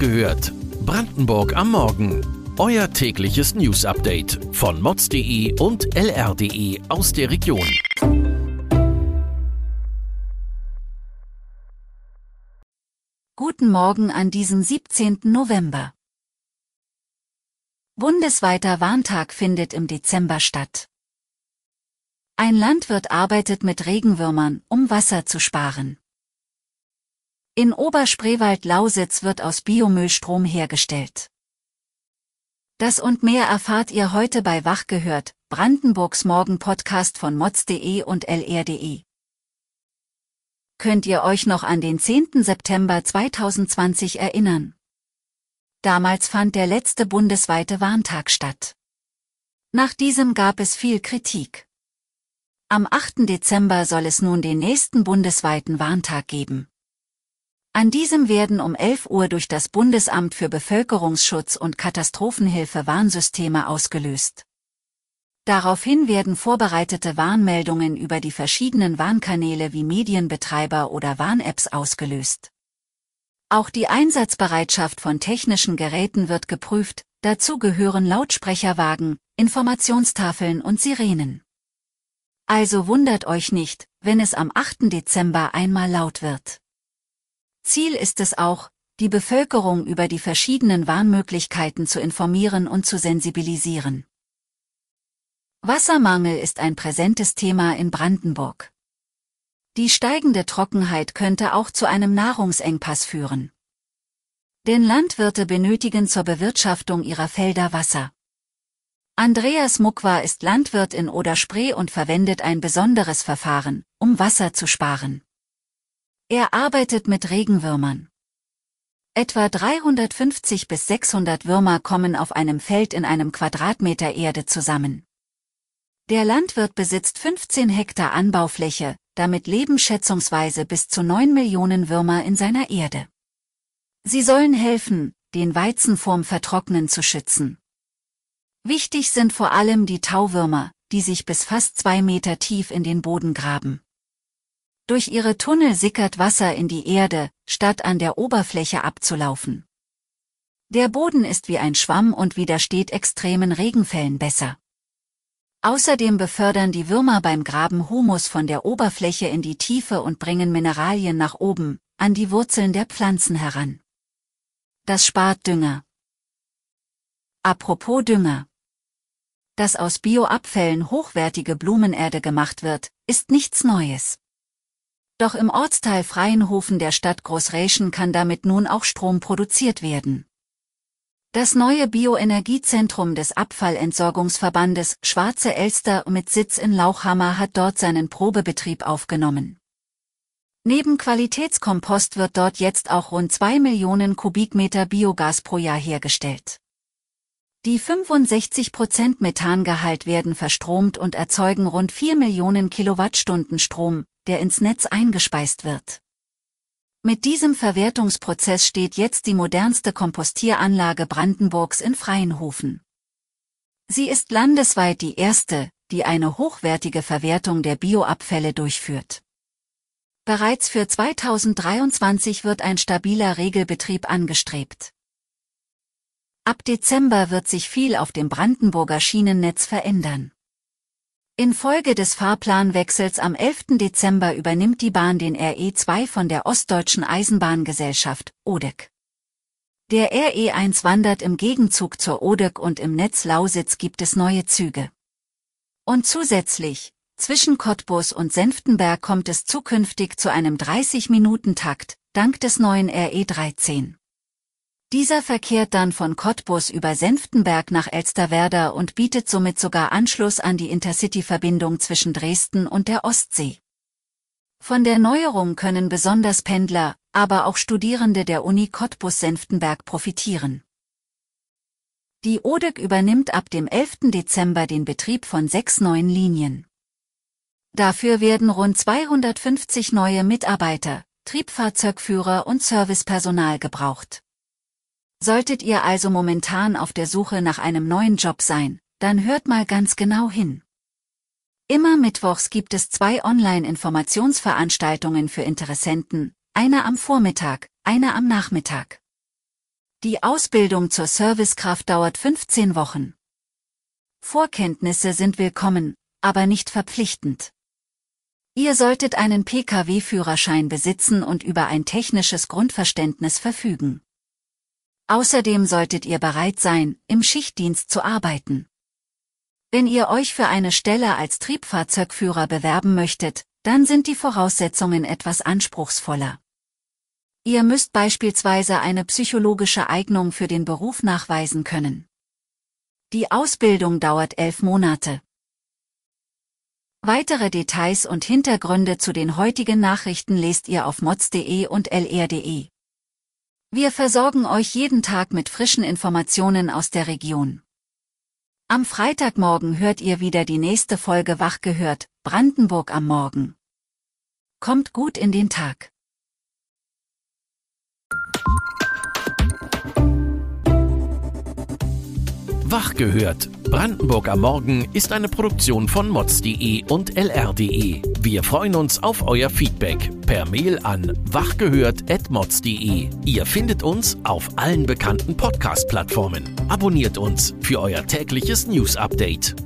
gehört. Brandenburg am Morgen. Euer tägliches News-Update von mods.de und lr.de aus der Region. Guten Morgen an diesem 17. November. Bundesweiter Warntag findet im Dezember statt. Ein Landwirt arbeitet mit Regenwürmern, um Wasser zu sparen. In Oberspreewald-Lausitz wird aus Biomüll Strom hergestellt. Das und mehr erfahrt ihr heute bei Wach gehört, Brandenburgs Morgen-Podcast von mods.de und lr.de. Könnt ihr euch noch an den 10. September 2020 erinnern? Damals fand der letzte bundesweite Warntag statt. Nach diesem gab es viel Kritik. Am 8. Dezember soll es nun den nächsten bundesweiten Warntag geben. An diesem werden um 11 Uhr durch das Bundesamt für Bevölkerungsschutz und Katastrophenhilfe Warnsysteme ausgelöst. Daraufhin werden vorbereitete Warnmeldungen über die verschiedenen Warnkanäle wie Medienbetreiber oder Warn-Apps ausgelöst. Auch die Einsatzbereitschaft von technischen Geräten wird geprüft, dazu gehören Lautsprecherwagen, Informationstafeln und Sirenen. Also wundert euch nicht, wenn es am 8. Dezember einmal laut wird. Ziel ist es auch, die Bevölkerung über die verschiedenen Warnmöglichkeiten zu informieren und zu sensibilisieren. Wassermangel ist ein präsentes Thema in Brandenburg. Die steigende Trockenheit könnte auch zu einem Nahrungsengpass führen. Denn Landwirte benötigen zur Bewirtschaftung ihrer Felder Wasser. Andreas Mukwa ist Landwirt in Oderspree und verwendet ein besonderes Verfahren, um Wasser zu sparen. Er arbeitet mit Regenwürmern. Etwa 350 bis 600 Würmer kommen auf einem Feld in einem Quadratmeter Erde zusammen. Der Landwirt besitzt 15 Hektar Anbaufläche, damit leben schätzungsweise bis zu 9 Millionen Würmer in seiner Erde. Sie sollen helfen, den Weizen vorm Vertrocknen zu schützen. Wichtig sind vor allem die Tauwürmer, die sich bis fast zwei Meter tief in den Boden graben. Durch ihre Tunnel sickert Wasser in die Erde, statt an der Oberfläche abzulaufen. Der Boden ist wie ein Schwamm und widersteht extremen Regenfällen besser. Außerdem befördern die Würmer beim Graben Humus von der Oberfläche in die Tiefe und bringen Mineralien nach oben, an die Wurzeln der Pflanzen heran. Das spart Dünger. Apropos Dünger. Dass aus Bioabfällen hochwertige Blumenerde gemacht wird, ist nichts Neues. Doch im Ortsteil Freienhofen der Stadt Großräschen kann damit nun auch Strom produziert werden. Das neue Bioenergiezentrum des Abfallentsorgungsverbandes Schwarze Elster mit Sitz in Lauchhammer hat dort seinen Probebetrieb aufgenommen. Neben Qualitätskompost wird dort jetzt auch rund zwei Millionen Kubikmeter Biogas pro Jahr hergestellt. Die 65% Methangehalt werden verstromt und erzeugen rund 4 Millionen Kilowattstunden Strom, der ins Netz eingespeist wird. Mit diesem Verwertungsprozess steht jetzt die modernste Kompostieranlage Brandenburgs in Freienhofen. Sie ist landesweit die erste, die eine hochwertige Verwertung der Bioabfälle durchführt. Bereits für 2023 wird ein stabiler Regelbetrieb angestrebt. Ab Dezember wird sich viel auf dem Brandenburger Schienennetz verändern. Infolge des Fahrplanwechsels am 11. Dezember übernimmt die Bahn den RE2 von der Ostdeutschen Eisenbahngesellschaft, ODEC. Der RE1 wandert im Gegenzug zur ODEC und im Netz Lausitz gibt es neue Züge. Und zusätzlich, zwischen Cottbus und Senftenberg kommt es zukünftig zu einem 30-Minuten-Takt, dank des neuen RE13. Dieser verkehrt dann von Cottbus über Senftenberg nach Elsterwerda und bietet somit sogar Anschluss an die Intercity-Verbindung zwischen Dresden und der Ostsee. Von der Neuerung können besonders Pendler, aber auch Studierende der Uni Cottbus-Senftenberg profitieren. Die ODEC übernimmt ab dem 11. Dezember den Betrieb von sechs neuen Linien. Dafür werden rund 250 neue Mitarbeiter, Triebfahrzeugführer und Servicepersonal gebraucht. Solltet ihr also momentan auf der Suche nach einem neuen Job sein, dann hört mal ganz genau hin. Immer mittwochs gibt es zwei Online-Informationsveranstaltungen für Interessenten, eine am Vormittag, eine am Nachmittag. Die Ausbildung zur Servicekraft dauert 15 Wochen. Vorkenntnisse sind willkommen, aber nicht verpflichtend. Ihr solltet einen Pkw-Führerschein besitzen und über ein technisches Grundverständnis verfügen. Außerdem solltet ihr bereit sein, im Schichtdienst zu arbeiten. Wenn ihr euch für eine Stelle als Triebfahrzeugführer bewerben möchtet, dann sind die Voraussetzungen etwas anspruchsvoller. Ihr müsst beispielsweise eine psychologische Eignung für den Beruf nachweisen können. Die Ausbildung dauert elf Monate. Weitere Details und Hintergründe zu den heutigen Nachrichten lest ihr auf mods.de und lr.de. Wir versorgen euch jeden Tag mit frischen Informationen aus der Region. Am Freitagmorgen hört ihr wieder die nächste Folge Wach gehört, Brandenburg am Morgen. Kommt gut in den Tag. Wach gehört. Brandenburg am Morgen ist eine Produktion von mods.de und lr.de. Wir freuen uns auf euer Feedback per Mail an wachgehört.mods.de. Ihr findet uns auf allen bekannten Podcast-Plattformen. Abonniert uns für euer tägliches News-Update.